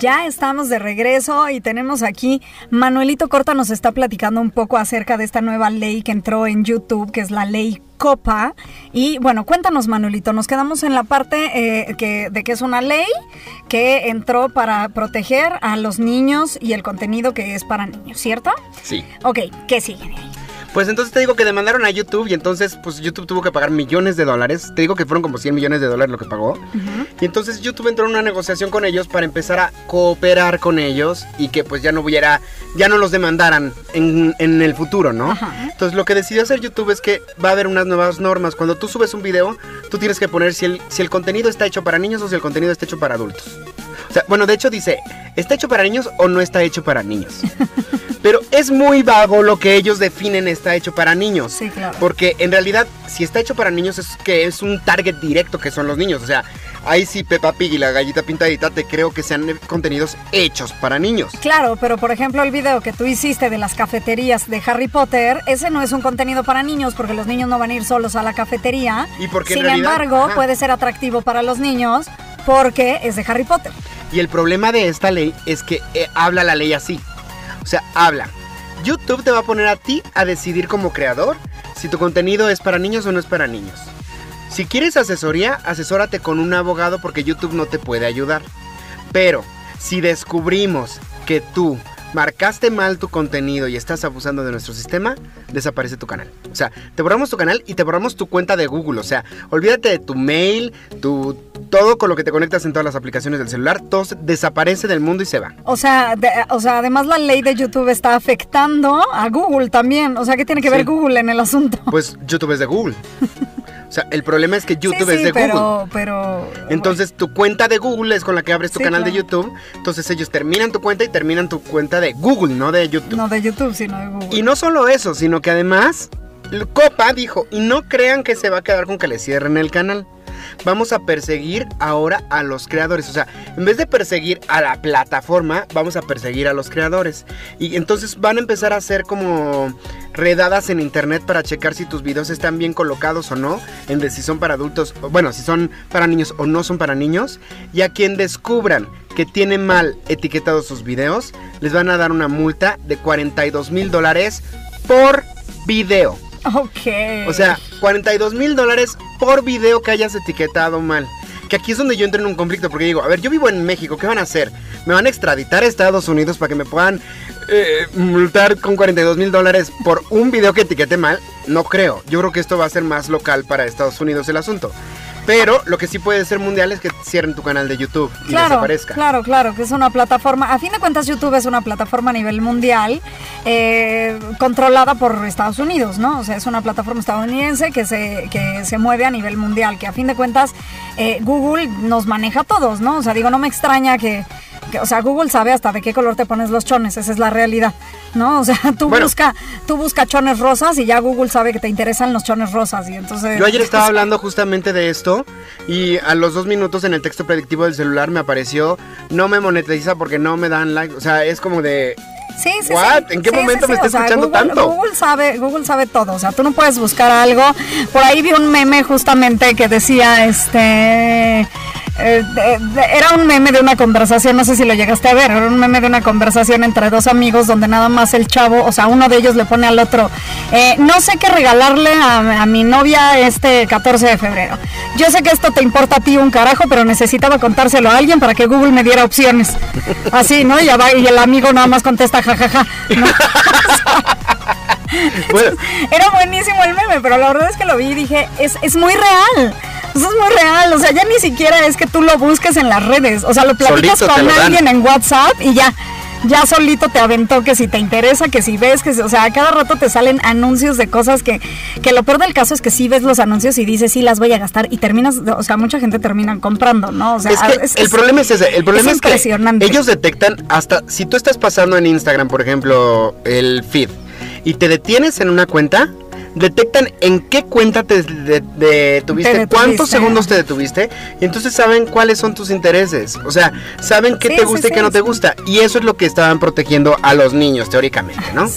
Ya estamos de regreso y tenemos aquí, Manuelito Corta nos está platicando un poco acerca de esta nueva ley que entró en YouTube, que es la ley Copa. Y bueno, cuéntanos Manuelito, nos quedamos en la parte eh, que, de que es una ley que entró para proteger a los niños y el contenido que es para niños, ¿cierto? Sí. Ok, ¿qué sigue? de ahí? Pues entonces te digo que demandaron a YouTube y entonces pues YouTube tuvo que pagar millones de dólares. Te digo que fueron como 100 millones de dólares lo que pagó. Y entonces YouTube entró en una negociación con ellos para empezar a cooperar con ellos y que pues ya no hubiera, ya no los demandaran en, en el futuro, ¿no? Entonces lo que decidió hacer YouTube es que va a haber unas nuevas normas. Cuando tú subes un video, tú tienes que poner si el, si el contenido está hecho para niños o si el contenido está hecho para adultos. O sea, bueno, de hecho dice, ¿está hecho para niños o no está hecho para niños? Pero es muy vago lo que ellos definen está hecho para niños. Sí, claro. Porque en realidad, si está hecho para niños, es que es un target directo que son los niños. O sea, ahí sí Peppa Pig y la gallita pintadita te creo que sean contenidos hechos para niños. Claro, pero por ejemplo el video que tú hiciste de las cafeterías de Harry Potter, ese no es un contenido para niños porque los niños no van a ir solos a la cafetería. Y porque en Sin realidad- embargo, ajá. puede ser atractivo para los niños porque es de Harry Potter. Y el problema de esta ley es que eh, habla la ley así. O sea, habla. YouTube te va a poner a ti a decidir como creador si tu contenido es para niños o no es para niños. Si quieres asesoría, asesórate con un abogado porque YouTube no te puede ayudar. Pero si descubrimos que tú marcaste mal tu contenido y estás abusando de nuestro sistema, desaparece tu canal. O sea, te borramos tu canal y te borramos tu cuenta de Google. O sea, olvídate de tu mail, tu todo con lo que te conectas en todas las aplicaciones del celular, todo desaparece del mundo y se va. O sea, de- o sea, además la ley de YouTube está afectando a Google también. O sea, ¿qué tiene que ver. Google en el asunto? Pues YouTube es de Google. O sea, el problema es que YouTube sí, es sí, de pero, Google. pero Entonces tu cuenta de Google es con la que abres tu Sí, canal de. YouTube. Entonces ellos terminan tu cuenta y terminan tu cuenta de Google, no de YouTube. no de YouTube, sino de Google. Y no solo eso, sino que además Copa dijo, y no crean que se va a quedar con que le cierren el canal. Vamos a perseguir ahora a los creadores. O sea, en vez de perseguir a la plataforma, vamos a perseguir a los creadores. Y entonces van a empezar a hacer como redadas en internet para checar si tus videos están bien colocados o no. En de si son para adultos, bueno, si son para niños o no son para niños. Y a quien descubran que tiene mal etiquetados sus videos, les van a dar una multa de 42 mil dólares por video. Ok. O sea, 42 mil dólares por video que hayas etiquetado mal. Que aquí es donde yo entro en un conflicto, porque digo, a ver, yo vivo en México, ¿qué van a hacer? ¿Me van a extraditar a Estados Unidos para que me puedan eh, multar con 42 mil dólares por un video que etiquete mal? No creo. Yo creo que esto va a ser más local para Estados Unidos el asunto. Pero lo que sí puede ser mundial es que cierren tu canal de YouTube y Claro, desaparezca. claro, claro, que es una plataforma, a fin de cuentas YouTube es una plataforma a nivel mundial eh, controlada por Estados Unidos, ¿no? O sea, es una plataforma estadounidense que se, que se mueve a nivel mundial, que a fin de cuentas eh, Google nos maneja a todos, ¿no? O sea, digo, no me extraña que, que- o sea, Google sabe hasta de qué color te pones los chones, esa es la realidad, ¿no? O sea, tú Bueno. busca, tú busca chones rosas y ya Google sabe que te interesan los chones rosas y entonces... Yo ayer estaba hablando justamente de esto y a los dos minutos en el texto predictivo del celular me apareció no me monetiza porque no me dan like. O sea, es como de Sí, sí, What? sí. ¿En qué Sí, momento sí, me está O sea, escuchando Google- tanto? Google sabe, Google sabe todo. O sea, tú no puedes buscar algo. Por ahí vi un meme justamente que decía, este, eh, era un meme de una conversación, no sé si lo llegaste a ver, era un meme de una conversación entre dos amigos donde nada más el chavo, o sea, uno de ellos le pone al otro, eh, no sé qué regalarle a, mi novia este 14 de febrero. Yo sé que esto te importa a ti un carajo, pero necesitaba contárselo a alguien para que Google me diera opciones. Así, ¿no? Y, ya va- y el amigo nada más contesta jajaja. ¿no? Bueno, Era buenísimo el meme, pero la verdad es que lo vi y dije, es, es muy real. Eso es muy real. O sea, ya ni siquiera es que tú lo busques en las redes. O sea, lo platicas Solito con lo dan. alguien en WhatsApp y ya. Ya solito te aventó que si te interesa, que si ves, que si- o sea, a cada rato te salen anuncios de cosas que, que lo peor del caso es que sí ves los anuncios y dices, sí, las voy a gastar y terminas, o sea, mucha gente termina comprando, ¿no? O sea, es que es- el es- problema es ese. El problema es que impresionante. ellos detectan hasta si tú estás pasando en Instagram, por ejemplo, el feed y te detienes en una cuenta, detectan en qué cuenta te de- detuviste, Te detuviste, cuántos segundos te detuviste y entonces saben cuáles son tus intereses. O sea, saben qué Sí, te sí, gusta y qué sí, no te gusta. Y eso es lo que estaban protegiendo a los niños, teóricamente, ¿no?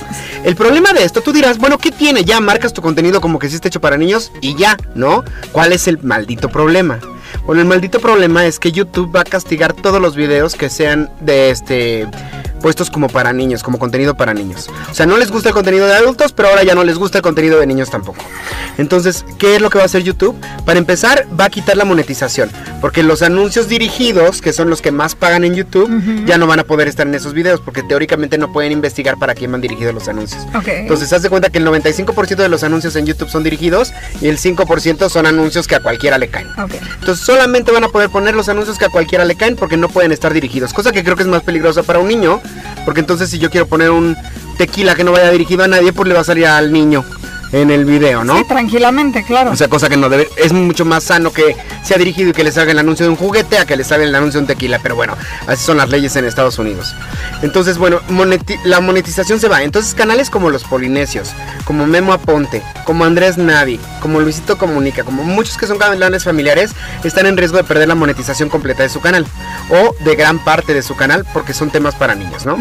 El problema de esto, tú dirás, bueno, ¿qué tiene? Ya marcas tu contenido como que sí está hecho para niños y ya, ¿no? ¿Cuál es el maldito problema? Bueno, el maldito problema es que YouTube va a castigar todos los videos que sean de este puestos como para niños, como contenido para niños. O sea, no les gusta el contenido de adultos, pero ahora ya no les gusta el contenido de niños tampoco. Entonces, ¿qué es lo que va a hacer YouTube? Para empezar, va a quitar la monetización, porque los anuncios dirigidos, que son los que más pagan en YouTube, ya no van a poder estar en esos videos, porque teóricamente no pueden investigar para quién van dirigidos los anuncios. Ok. Entonces, haz de cuenta que el 95% de los anuncios en YouTube son dirigidos y el 5% son anuncios que a cualquiera le caen. Ok. Entonces solamente van a poder poner los anuncios que a cualquiera le caen porque no pueden estar dirigidos. Cosa que creo que es más peligrosa para un niño. Porque entonces si yo quiero poner un tequila que no vaya dirigido a nadie, pues le va a salir al niño en el video, ¿no? Sí, tranquilamente, claro. O sea, cosa que no debe, es mucho más sano que sea dirigido y que le salga el anuncio de un juguete a que le salga el anuncio de un tequila, pero bueno, así son las leyes en Estados Unidos. Entonces, bueno, moneti- la monetización se va. Entonces, canales como los Polinesios, como Memo Aponte, como Andrés Navi, como Luisito Comunica, como muchos que son canales familiares, están en riesgo de perder la monetización completa de su canal o de gran parte de su canal porque son temas para niños, ¿no?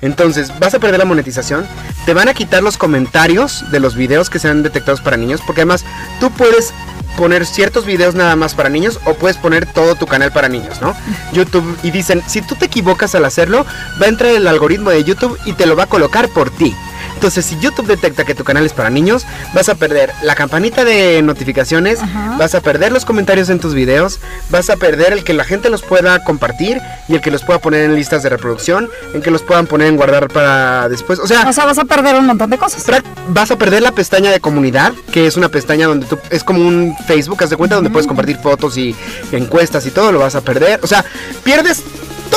Entonces, vas a perder la monetización, te van a quitar los comentarios de los videos que sean detectados para niños, porque además tú puedes poner ciertos videos nada más para niños o puedes poner todo tu canal para niños, ¿no? YouTube y dicen, si tú te equivocas al hacerlo, va a entrar el algoritmo de YouTube y te lo va a colocar por ti. Entonces, si YouTube detecta que tu canal es para niños, vas a perder la campanita de notificaciones, Ajá. vas a perder los comentarios en tus videos, vas a perder el que la gente los pueda compartir y el que los pueda poner en listas de reproducción, en que los puedan poner en guardar para después. O sea, O sea, vas a perder un montón de cosas. Vas a perder la pestaña de comunidad, que es una pestaña donde tú es como un Facebook, haz de cuenta, donde puedes compartir fotos y encuestas y todo, lo vas a perder. O sea, pierdes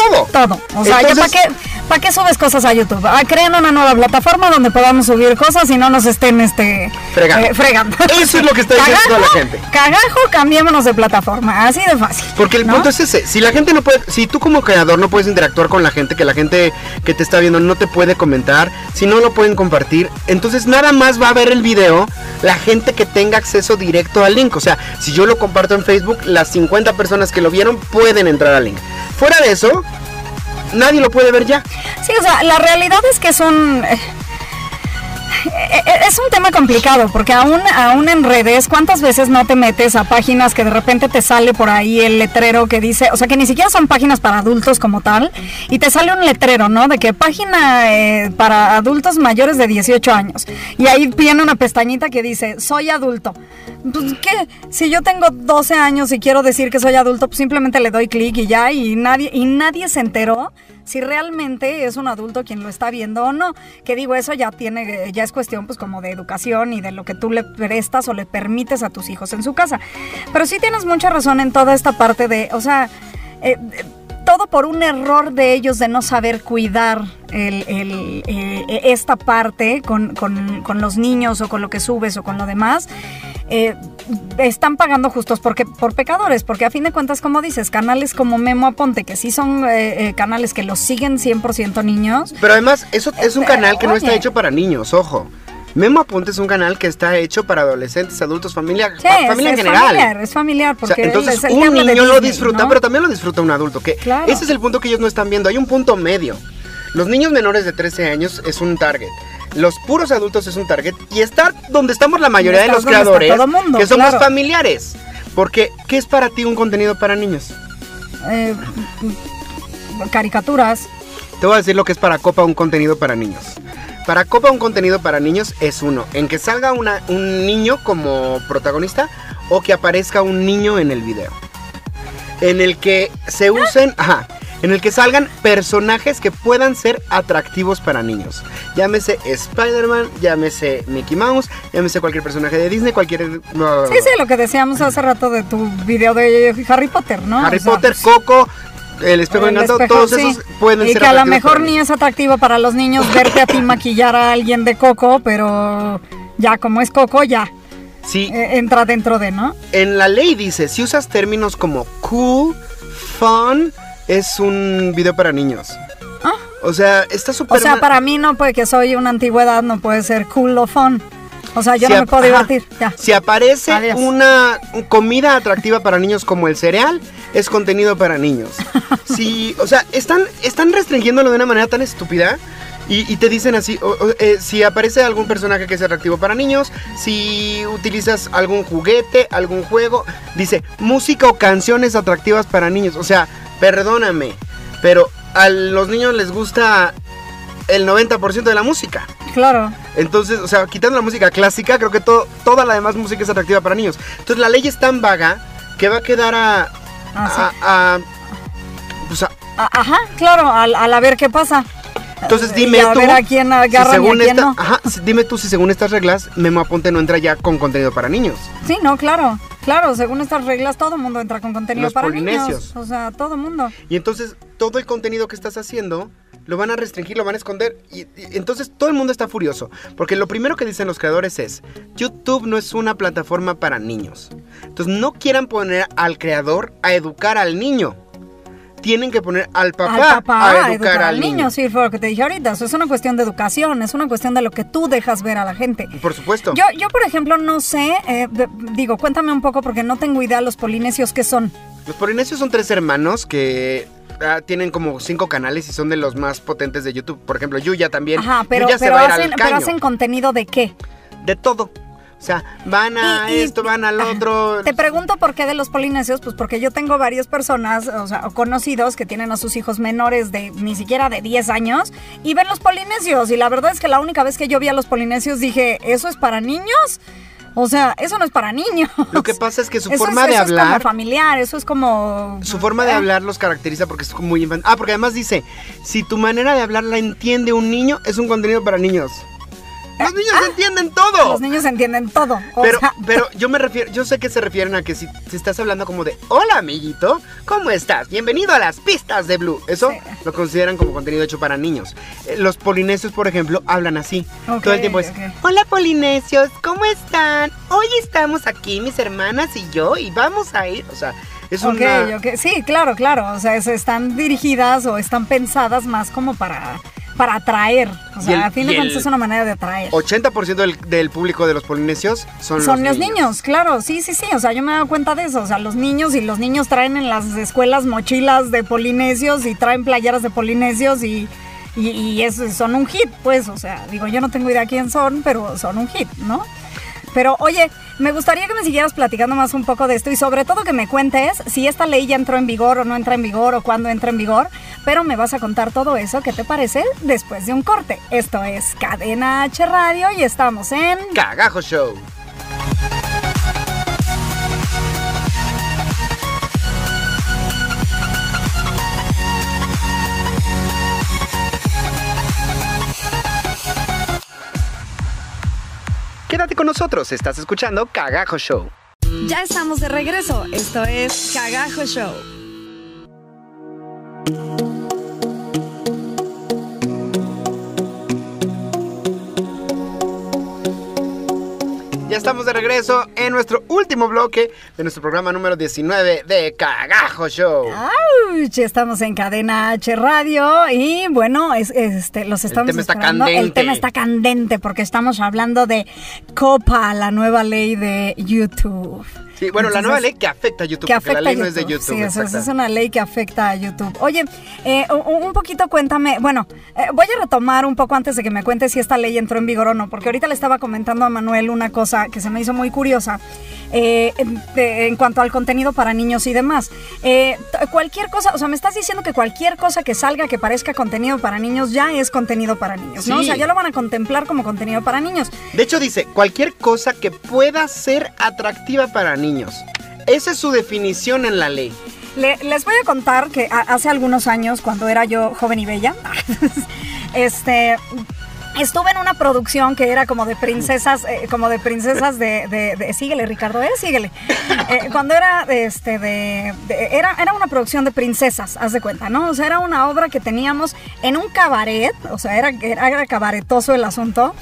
todo. Todo. O sea, ¿ya Entonces- ¿para qué, ¿para qué subes cosas a YouTube? Ah, creen una nueva plataforma donde podamos subir cosas y no nos estén este, Fregando. eh, fregando. Eso es lo que está diciendo toda la gente. Cagajo, cambiémonos de plataforma. Así de fácil. Porque el ¿no? punto es ese, si la gente no puede, si tú como creador no puedes interactuar con la gente, que la gente que te está viendo no te puede comentar, si no lo pueden compartir, entonces nada más va a ver el video la gente que tenga acceso directo al link. O sea, si yo lo comparto en Facebook, las 50 personas que lo vieron pueden entrar al link. Fuera de eso, nadie lo puede ver ya. Sí, o sea, la realidad es que eh, eh, Es un tema complicado porque aún, aún en redes, ¿cuántas veces no te metes a páginas que de repente te sale por ahí el letrero que dice, o sea, que ni siquiera son páginas para adultos como tal, y te sale un letrero, ¿no? De que página eh, para adultos mayores de 18 años. Y ahí viene una pestañita que dice, soy adulto. Pues, ¿qué? Si yo tengo 12 años y quiero decir que soy adulto, pues simplemente le doy clic y ya, y nadie, y nadie se enteró si realmente es un adulto quien lo está viendo o no. Que digo, eso ya tiene, ya es cuestión pues como de educación y de lo que tú le prestas o le permites a tus hijos en su casa. Pero sí tienes mucha razón en toda esta parte de, o sea, eh, todo por un error de ellos de no saber cuidar el- eh, esta parte con los niños o con lo que subes o con lo demás. Eh, están pagando justos porque, por pecadores, porque a fin de cuentas, como dices, canales como Memo Aponte, que sí son eh, eh, canales que los siguen 100% niños, Pero además, eso es un canal que no está hecho para niños, ojo. Memo Apunte es un canal que está hecho para adolescentes, adultos, familia, Sí, fa- es, familia en es general. familiar, es familiar, O sea, porque entonces es el un niño lo disfruta, ¿no? pero también lo disfruta un adulto. Que Claro. ese es el punto que ellos no están viendo. Hay un punto medio. Los niños menores de 13 años es un target. Los puros adultos es un target. Y está donde estamos la mayoría de los creadores, todo mundo, que somos claro. familiares. Porque, ¿qué es para ti un contenido para niños? Eh, caricaturas, Te voy a decir lo que es para Copa un contenido para niños. Para Copa un contenido para niños es uno, en que salga una- un niño como protagonista o que aparezca un niño en el video. En el que se usen, ajá, en el que salgan personajes que puedan ser atractivos para niños. Llámese Spider-Man, llámese Mickey Mouse, llámese cualquier personaje de Disney, cualquier... Sí, sí, lo que decíamos hace rato de tu video de Harry Potter, ¿no? Harry O sea, Potter, pues, Coco, El espejo encantado, todos sí. esos pueden y ser que a lo mejor ni es atractivo para los niños verte a ti maquillar a alguien de Coco, pero ya como es Coco, ya Sí, eh, entra dentro de, ¿no? En la ley dice, si usas términos como cool, fun, es un video para niños. Ah. O sea, está súper... O sea, para mí no, puede que soy una antigüedad, no puede ser cool o fun. O sea, yo Si no me puedo divertir, ya. Si aparece Adiós. una comida atractiva para niños como el cereal, es contenido para niños. Si, o sea, están, están restringiéndolo de una manera tan estúpida. Y, y te dicen así, o- o, eh, si aparece algún personaje que es atractivo para niños, si utilizas algún juguete, algún juego, dice música o canciones atractivas para niños. O sea, perdóname, pero a los niños les gusta el 90% de la música. Claro. Entonces, o sea, quitando la música clásica, creo que todo, toda la demás música es atractiva para niños. Entonces, la ley es tan vaga que va a quedar a. Ah, sí. a, a- pues a- A- Ajá, claro, al, al a ver qué pasa. Entonces, Y dime a tú. ver a quién si agarran y a según quién esta- no. Ajá, dime tú si según estas reglas, Memo Aponte no entra ya con contenido para niños. Sí, no, claro. Claro, según estas reglas, todo mundo entra con contenido Los para niños. O sea, todo mundo. Y entonces, todo el contenido que estás haciendo lo van a restringir, lo van a esconder. Y, y entonces todo el mundo está furioso. Porque lo primero que dicen los creadores es, YouTube no es una plataforma para niños. Entonces no quieran poner al creador a educar al niño. Tienen que poner al papá, al papá, a educar, al niño. Sí, fue lo que te dije ahorita. Eso es una cuestión de educación, es una cuestión de lo que tú dejas ver a la gente. Por supuesto. Yo, yo por ejemplo, no sé, eh, de- digo, cuéntame un poco porque no tengo idea los polinesios qué son. Los polinesios son tres hermanos que ah, tienen como cinco canales y son de los más potentes de YouTube. Por ejemplo, Yuya también. Ajá, pero, Yuya se va a ir al hacen, pero caño. hacen contenido de qué. De todo. O sea, van a Y- y- esto, van al otro. Te pregunto por qué de los polinesios, pues porque yo tengo varias personas, o sea, conocidos que tienen a sus hijos menores de ni siquiera de 10 años y ven los polinesios. Y la verdad es que la única vez que yo vi a los polinesios dije, ¿eso es para niños? O sea, eso no es para niños. Lo que pasa es que su Eso forma es, de eso es como hablar. familiar, eso es como... Su forma de Eh, hablar los caracteriza porque es muy infantil. Ah, porque además dice, si tu manera de hablar la entiende un niño, es un contenido para niños. Los niños entienden todo. Los niños entienden todo. O Pero, sea, pero yo me refiero, yo sé que se refieren a que si, si estás hablando como de, hola amiguito, ¿cómo estás? Bienvenido a las pistas de Blue. Eso Sí. lo consideran como contenido hecho para niños. Eh, Los polinesios, por ejemplo, hablan así. Todo el tiempo es, hola polinesios, ¿cómo están? Hoy estamos aquí, mis hermanas y yo, y vamos a ir, o sea, es ok, una... ok. Sí, claro, claro. O sea, es- están dirigidas o están pensadas más como para, para atraer. O sea, el- a fin de cuentas es una manera de atraer. 80% del, del público de los polinesios son, Son los niños. claro, sí, sí, sí, o sea, yo me he dado cuenta de eso, o sea, los niños y los niños traen en las escuelas mochilas de polinesios y traen playeras de polinesios y, y, y eso, son un hit, pues, o sea, digo, yo no tengo idea quién son, pero son un hit, ¿no? Pero oye, me gustaría que me siguieras platicando más un poco de esto y sobre todo que me cuentes si esta ley ya entró en vigor o no entra en vigor o cuándo entra en vigor, pero me vas a contar todo eso, ¿qué te parece? Después de un corte. Esto es Cadena H Radio y estamos en... Cagajo Show. Con nosotros, estás escuchando Cagajo Show. Ya estamos de regreso. Esto es Cagajo Show. Ya estamos de regreso en nuestro último bloque de nuestro programa número 19 de Cagajo Show. ¡Auch! Estamos en Cadena H Radio y bueno, es, este, los estamos tema está esperando. El candente. tema está candente porque estamos hablando de COPA, la nueva ley de YouTube. Sí, bueno, la Entonces, nueva ley que afecta a YouTube, que porque afecta la ley no es de YouTube. Sí, eso es, exacto. es una ley que afecta a YouTube. Oye, eh, un poquito cuéntame, bueno, eh, voy a retomar un poco antes de que me cuentes si esta ley entró en vigor o no, porque ahorita le estaba comentando a Manuel una cosa que se me hizo muy curiosa eh, en, de- en cuanto al contenido para niños y demás. Eh, cualquier cosa, o sea, me estás diciendo que cualquier cosa que salga que parezca contenido para niños ya es contenido para niños, ¿no? O sea, ya lo van a contemplar como contenido para niños. De hecho dice, cualquier cosa que pueda ser atractiva para niños. Esa es su definición en la ley. Le- les voy a contar que hace algunos años, cuando era yo joven y bella, este, estuve en una producción que era como de princesas, eh, como de princesas de, de- síguele Ricardo, eh, síguele. Eh, cuando era, este, de, era, era una producción de princesas, haz de cuenta, ¿no? O sea, era una obra que teníamos en un cabaret, o sea, era, era cabaretoso el asunto.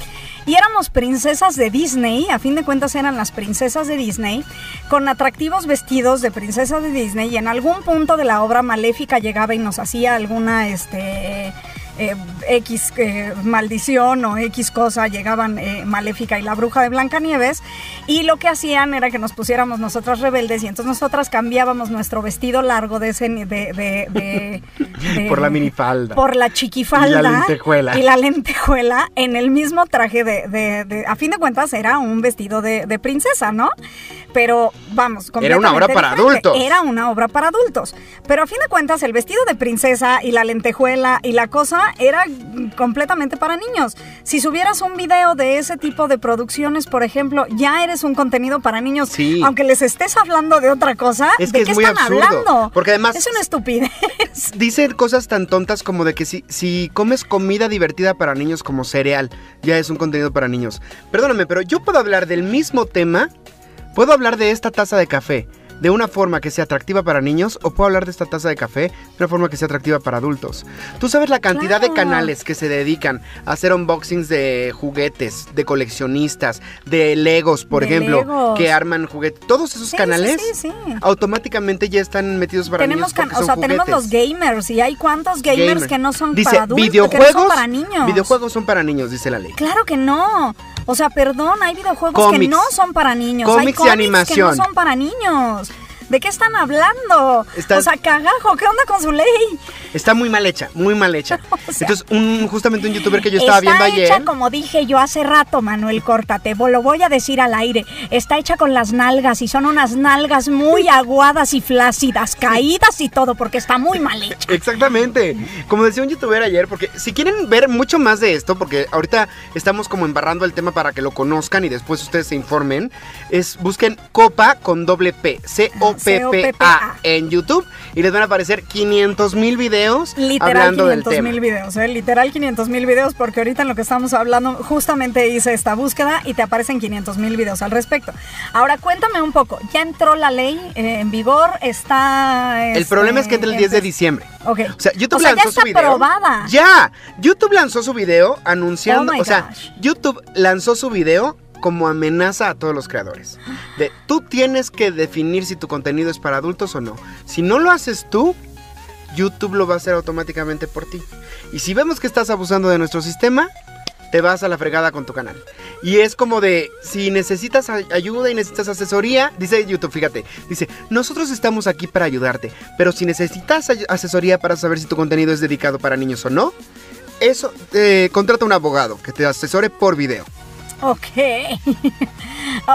Y éramos princesas de Disney, a fin de cuentas eran las princesas de Disney, con atractivos vestidos de princesas de Disney y en algún punto de la obra Maléfica llegaba y nos hacía alguna, este... eh, X eh, maldición o X cosa llegaban eh, Maléfica y la bruja de Blancanieves y lo que hacían era que nos pusiéramos nosotras rebeldes y entonces nosotras cambiábamos nuestro vestido largo de ese de, de- Por la minifalda. por la chiquifalda Y la lentejuela. y la lentejuela en el mismo traje de, a fin de cuentas era un vestido de, princesa, ¿no? pero vamos, Era una obra para diferente. adultos. Era una obra para adultos. Pero a fin de cuentas, el vestido de princesa y la lentejuela y la cosa era completamente para niños. Si subieras un video de ese tipo de producciones, por ejemplo, ya eres un contenido para niños. Sí. Aunque les estés hablando de otra cosa, Es ¿de qué es muy están absurdo, hablando? porque además- Es una estupidez. Dicen cosas tan tontas como de que si, si comes comida divertida para niños como cereal, ya es un contenido para niños. Perdóname, pero yo puedo hablar del mismo tema, puedo hablar de esta taza de café de una forma que sea atractiva para niños o puedo hablar de esta taza de café de una forma que sea atractiva para adultos. Tú sabes la cantidad de canales que se dedican a hacer unboxings de juguetes, de coleccionistas, de Legos, por De ejemplo, Legos. que arman juguetes. Todos esos Sí, canales sí, sí, sí. automáticamente ya están metidos para tenemos niños. porque can- o son sea, tenemos los gamers y hay cuántos gamers Gamer. que no son Dice, para adultos, que videojuegos, no son para niños. Videojuegos son para niños, dice la ley. Claro que no. O sea, perdón, hay videojuegos que Cómics. no son para niños. hay Cómics y cómics animación. que no son para niños. ¿De qué están hablando? Está- O sea, cagajo, ¿qué onda con su ley? Está muy mal hecha, muy mal hecha. O sea, Entonces, un, justamente un youtuber que yo estaba Está viendo hecha, ayer. como dije yo hace rato, Manuel, córtate. Lo voy a decir al aire. Está hecha con las nalgas y son unas nalgas muy aguadas y flácidas, caídas y todo, porque está muy mal hecha. Exactamente. Como decía un youtuber ayer, porque si quieren ver mucho más de esto, porque ahorita estamos como embarrando el tema para que lo conozcan y después ustedes se informen, es busquen Copa con doble P, C-O-P-P-A C-O-P-P-A. en YouTube y les van a aparecer 500 mil videos Literal hablando del 500 tema. mil videos, ¿eh? literal 500 mil videos, porque ahorita en lo que estamos hablando, justamente hice esta búsqueda y te aparecen 500 mil videos al respecto. Ahora cuéntame un poco, ¿ya entró la ley eh, en vigor? ¿Está...? El este, problema es que entra el 10 de diciembre. Ok. O sea, YouTube O sea, ya lanzó está su video. aprobada. Ya. YouTube lanzó su video anunciando. Oh o sea, gosh. YouTube lanzó su video como amenaza a todos los creadores. De tú tienes que definir si tu contenido es para adultos o no. Si no lo haces tú, YouTube lo va a hacer automáticamente por ti. Y si vemos que estás abusando de nuestro sistema, te vas a la fregada con tu canal. Y es como de, si necesitas ay- ayuda y necesitas asesoría, dice YouTube, fíjate, dice, nosotros estamos aquí para ayudarte, pero si necesitas asesoría para saber si tu contenido es dedicado para niños o no, eso, eh, contrata un abogado que te asesore por video. Ok.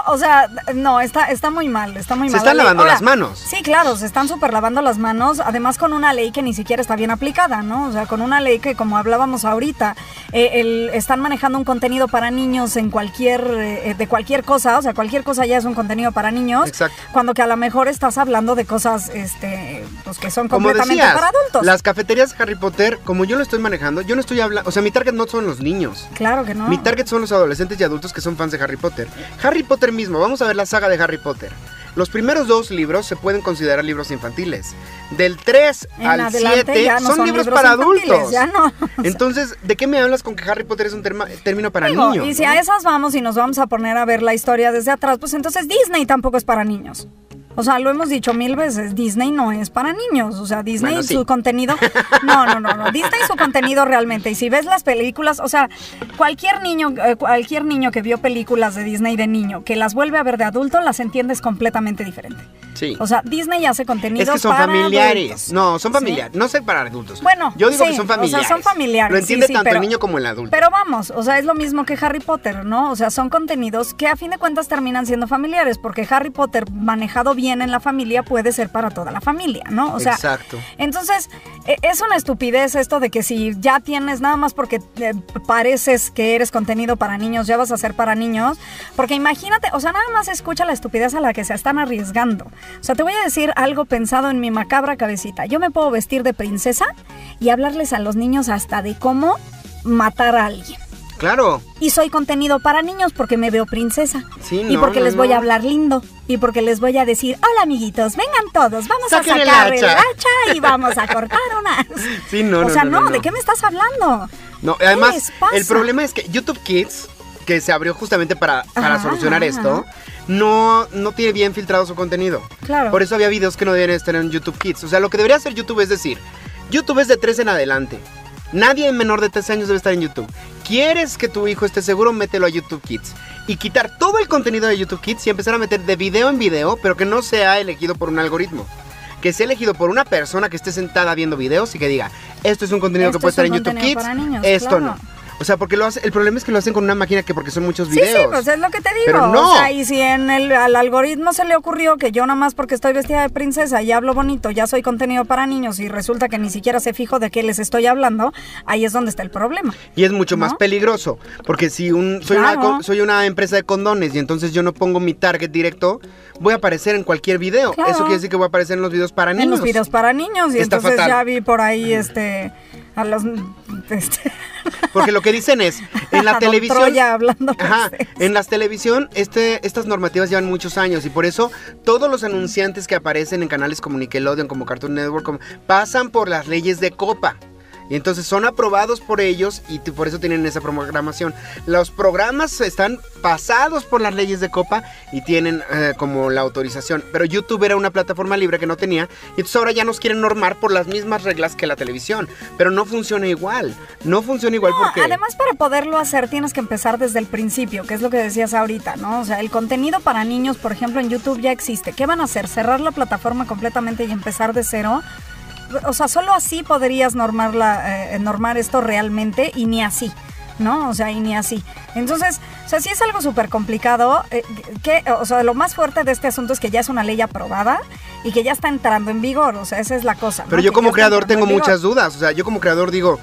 O- sea, no, está, está muy mal, está muy Se mal. están la ley. lavando Ahora, las manos. Sí, claro, se están súper lavando las manos, además con una ley que ni siquiera está bien aplicada, ¿no? O sea, con una ley que, como hablábamos ahorita, eh, el- están manejando un contenido para niños en cualquier, eh, de cualquier cosa, o sea, cualquier cosa ya es un contenido para niños. Exacto. Cuando que a lo mejor estás hablando de cosas, este, pues que son Como completamente decías, para adultos. las cafeterías de Harry Potter, como yo lo estoy manejando, yo no estoy hablando, o sea, mi target no son los niños. Claro que no. Mi target son los adolescentes y adultos que son fans de Harry Potter. Harry Potter mismo, vamos a ver la saga de Harry Potter. Los primeros dos libros se pueden considerar libros infantiles. Del 3 En al adelante 7 ya no son, son libros, libros para adultos. ya no. Entonces, ¿de qué me hablas con que Harry Potter es un terma- término para Digo, niños? Y si no? a esas vamos y nos vamos a poner a ver la historia desde atrás, pues entonces Disney tampoco es para niños. O sea, lo hemos dicho mil veces, Disney no es para niños. O sea, Disney Bueno, sí. su contenido. No, no, no, no. Disney su contenido realmente. Y si ves las películas, o sea, cualquier niño, eh, cualquier niño que vio películas de Disney de niño, que las vuelve a ver de adulto, las entiendes completamente diferente. Sí. O sea, Disney hace contenido es que son para familiares. adultos. No, son Sí. familiares. No sé para adultos. Bueno, yo digo sí, que son o sea, familiares. son familiares, Lo entiende tanto pero- el niño como el adulto. Pero vamos, o sea, es lo mismo que Harry Potter, ¿no? O sea, son contenidos que a fin de cuentas terminan siendo familiares, porque Harry Potter manejado bien en la familia puede ser para toda la familia, ¿no? O sea, Exacto. entonces e- es una estupidez esto de que si ya tienes nada más porque eh, pareces que eres contenido para niños, ya vas a ser para niños, porque imagínate, o sea, nada más escucha la estupidez a la que se están arriesgando. O sea, te voy a decir algo pensado en mi macabra cabecita. Yo me puedo vestir de princesa y hablarles a los niños hasta de cómo matar a alguien. Claro. Y soy contenido para niños porque me veo princesa. Sí, y no, porque no, les voy a hablar lindo. Y porque les voy a decir, hola amiguitos, vengan todos, vamos a sacar el hacha". hacha y vamos a cortar unas. Sí, no, o sea, no. ¿de qué me estás hablando? No, además, el problema es que YouTube Kids, que se abrió justamente para, para Ajá, solucionar ajá, esto, no, no tiene bien filtrado su contenido. Claro. Por eso había videos que no deberían estar en YouTube Kids. O sea, lo que debería hacer YouTube es decir, YouTube es de 3 en adelante. Nadie menor de 13 años debe estar en YouTube. ¿Quieres que tu hijo esté seguro? Mételo a YouTube Kids. Y quitar todo el contenido de YouTube Kids y empezar a meter de video en video, pero que no sea elegido por un algoritmo. Que sea elegido por una persona que esté sentada viendo videos y que diga, esto es un contenido Esto que puede es estar en YouTube Kids, niños, esto claro. no. O sea, porque lo hace, el problema es que lo hacen con una máquina que porque son muchos Sí, videos. sí, pues es lo que te digo. Pero no. O sea, y si en el, al algoritmo se le ocurrió que yo nada más porque estoy vestida de princesa y hablo bonito, ya soy contenido para niños y resulta que ni siquiera se fijo de qué les estoy hablando, ahí es donde está el problema. Y es mucho más peligroso, porque si un soy, una, Claro. soy una empresa de condones y entonces yo no pongo mi target directo, voy a aparecer en cualquier video. Claro. Eso quiere decir que voy a aparecer en los videos para niños. En los videos para niños y Está entonces fatal. ya vi por ahí este a los este, Porque lo que dicen es, en la televisión... Troya hablando Ajá, en las televisión este, estas normativas llevan muchos años y por eso todos los anunciantes que aparecen en canales como Nickelodeon, como Cartoon Network, como- pasan por las leyes de Copa. Y entonces son aprobados por ellos y por eso tienen esa programación. Los programas están pasados por las leyes de Copa y tienen eh, como la autorización. Pero YouTube era una plataforma libre que no tenía y entonces ahora ya nos quieren normar por las mismas reglas que la televisión. Pero no funciona igual. No funciona igual No, porque... además para poderlo hacer tienes que empezar desde el principio, que es lo que decías ahorita, ¿no? O sea, el contenido para niños, por ejemplo, en YouTube ya existe. ¿Qué van a hacer? ¿Cerrar la plataforma completamente y empezar de cero? O sea, solo así podrías normar, la, eh, normar esto realmente y ni así. ¿no? O sea, y ni así. Entonces, o sea, sí es algo súper complicado. eh, que, o sea, lo más fuerte de este asunto es que ya es una ley aprobada y que ya está entrando en vigor. O sea, esa es la cosa. ¿no? Pero yo Que como creador tengo muchas dudas. O sea, yo como creador digo,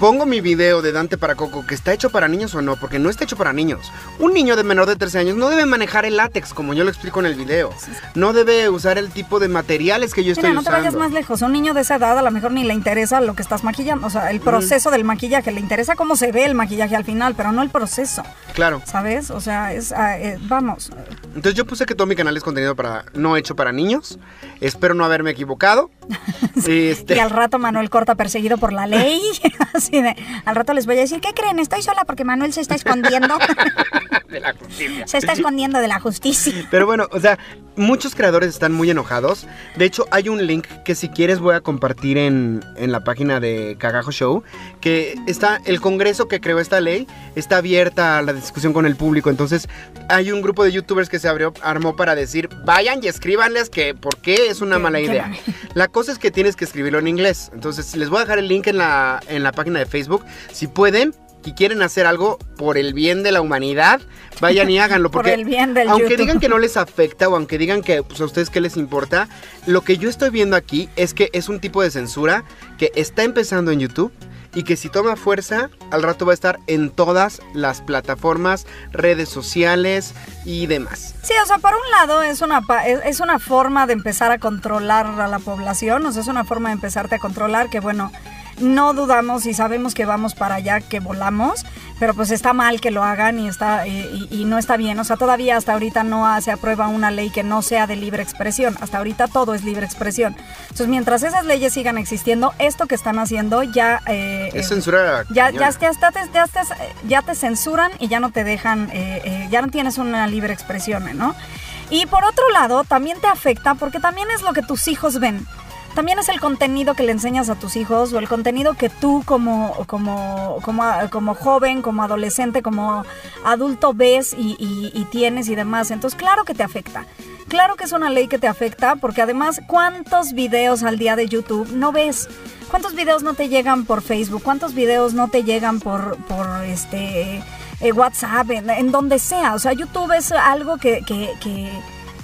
pongo mi video de Dante para Coco que está hecho para niños o no, porque no está hecho para niños. Un niño de menor de 13 años no debe manejar el látex como yo lo explico en el video. No debe usar el tipo de materiales que yo estoy Mira, no te usando. vayas más lejos. Un niño de esa edad a lo mejor ni le interesa lo que estás maquillando. O sea, el proceso del maquillaje. Le interesa cómo se ve el maquillaje al final, pero no el proceso. Claro. ¿Sabes? O sea, es, ah, eh, vamos. Entonces yo puse que todo mi canal es contenido para no hecho para niños. Espero no haberme equivocado. Este, Y al rato Manuel corta perseguido por la ley. Así de, al rato les voy a decir, ¿qué creen? Estoy sola porque Manuel se está escondiendo. de la justicia. se está escondiendo de la justicia. Pero bueno, o sea, muchos creadores están muy enojados. De hecho, hay un link que si quieres voy a compartir en, en la página de Cagajo Show, que está el Congreso que creó esta ley, está abierta a la discusión con el público. Entonces, hay un grupo de youtubers que se abrió, armó para decir, vayan y escríbanles que por qué es una mala idea. La cosa es que tienes que escribirlo en inglés. Entonces, les voy a dejar el link en la, en la página de Facebook. Si pueden y quieren hacer algo por el bien de la humanidad, vayan y háganlo. Por Porque el bien del aunque YouTube. digan que no les afecta o aunque digan que pues, a ustedes qué les importa, lo que yo estoy viendo aquí es que es un tipo de censura que está empezando en YouTube y que si toma fuerza, al rato va a estar en todas las plataformas, redes sociales y demás. Sí, o sea, por un lado es una, es una forma de empezar a controlar a la población, o sea, es una forma de empezarte a controlar que, bueno, no dudamos y sabemos que vamos para allá, que volamos, pero pues está mal que lo hagan y, está, y, y- no está bien. O sea, todavía hasta ahorita no se aprueba una ley que no sea de libre expresión. Hasta ahorita todo es libre expresión. Entonces, mientras esas leyes sigan existiendo, esto que están haciendo ya... eh, Es eh, censura. ya, ya, te, ya te- ya te- ya te censuran y ya no te dejan, eh, eh, ya no tienes una libre expresión, ¿no? Y por otro lado, también te afecta porque también es lo que tus hijos ven. También es el contenido que le enseñas a tus hijos o el contenido que tú como, como, como, como joven, como adolescente, como adulto ves y, tienes y demás. Entonces, claro que te afecta. Claro que es una ley que te afecta porque además, ¿cuántos videos al día de YouTube no ves? ¿Cuántos videos no te llegan por Facebook? ¿Cuántos videos no te llegan por, por este eh, WhatsApp? En, en donde sea. O sea, YouTube es algo que, que, que,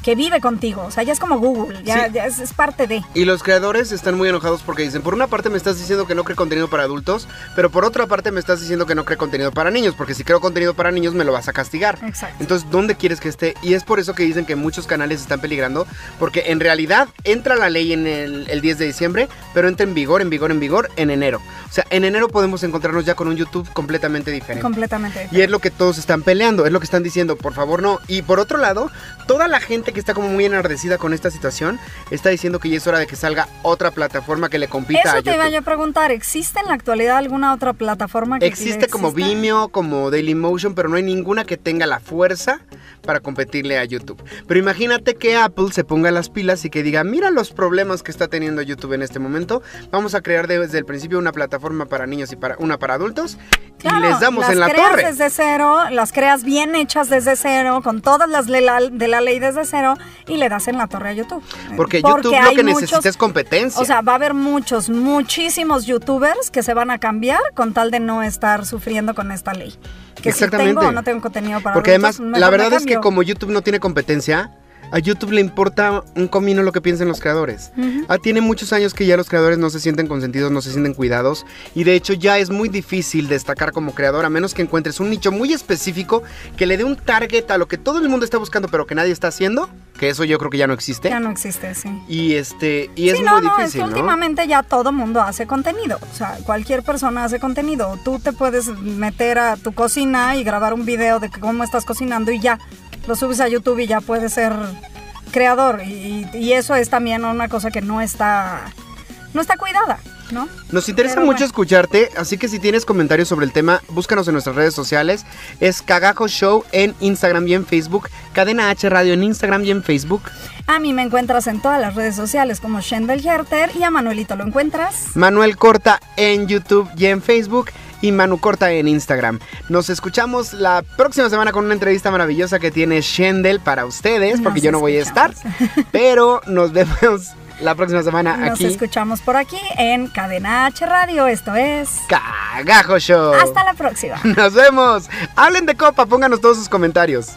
que vive contigo. O sea, ya es como Google. Ya, Sí. ya es, es parte de. Y los creadores están muy enojados porque dicen, por una parte me estás diciendo que no cree contenido para adultos, pero por otra parte me estás diciendo que no cree contenido para niños, porque si creo contenido para niños me lo vas a castigar. Exacto. Entonces, ¿dónde quieres que esté? Y es por eso que dicen que muchos canales están peligrando, porque en realidad entra la ley en el, el 10 de diciembre, pero entra en vigor, en vigor, en vigor en enero. O sea, en enero podemos encontrarnos ya con un YouTube completamente diferente. Completamente. Y es lo que todos están peleando, es lo que están diciendo, por favor no. Y por otro lado, toda la gente que está como muy enardecida con esta situación está diciendo que ya es hora de que salga otra plataforma que le compita a Eso te YouTube. iba yo a preguntar. ¿Existe en la actualidad alguna otra plataforma que Existe como? Vimeo, como Dailymotion, pero no hay ninguna que tenga la fuerza para competirle a YouTube. Pero imagínate que Apple se ponga las pilas y que diga, mira los problemas que está teniendo YouTube en este momento, vamos a crear desde el principio una plataforma para niños y para una para adultos Claro, y les damos en la creas torre. desde cero, las creas bien hechas desde cero, con todas las de la, de la ley desde cero y le das en la torre a YouTube. Porque, YouTube lo que necesita es competencia. O sea, va a haber muchos, muchísimos youtubers que se van a cambiar con tal de no estar sufriendo con esta ley. Que Exactamente. Si tengo o no tengo contenido para Porque además, la verdad es que como YouTube no tiene competencia, a YouTube le importa un comino lo que piensen los creadores. ah, tiene muchos años que ya los creadores no se sienten consentidos, no se sienten cuidados. Y de hecho ya es muy difícil destacar como creador, a menos que encuentres un nicho muy específico que le dé un target a lo que todo el mundo está buscando, pero que nadie está haciendo. Que eso yo creo que ya no existe. Ya no existe, sí. Y este, y es muy difícil. Es que últimamente ya todo mundo hace contenido. O sea, cualquier persona hace contenido. Tú te puedes meter a tu cocina y grabar un video de cómo estás cocinando y ya lo subes a YouTube y ya puedes ser creador. Y, eso es también una cosa que no está, no está cuidada. ¿No? Nos interesa mucho escucharte, así que si tienes comentarios sobre el tema, búscanos en nuestras redes sociales. Es Cagajo Show en Instagram y en Facebook, Cadena H Radio en Instagram y en Facebook. A mí me encuentras en todas las redes sociales como Shendel Herter y a Manuelito lo encuentras. Manuel Corta en YouTube y en Facebook y Manu Corta en Instagram. Nos escuchamos la próxima semana con una entrevista maravillosa que tiene Shendel para ustedes, porque yo no voy a estar, pero nos vemos la próxima semana aquí. Nos escuchamos por aquí en Cadena H Radio. Esto es Cagajo Show. Hasta la próxima. Nos vemos. Hablen de copa, pónganos todos sus comentarios.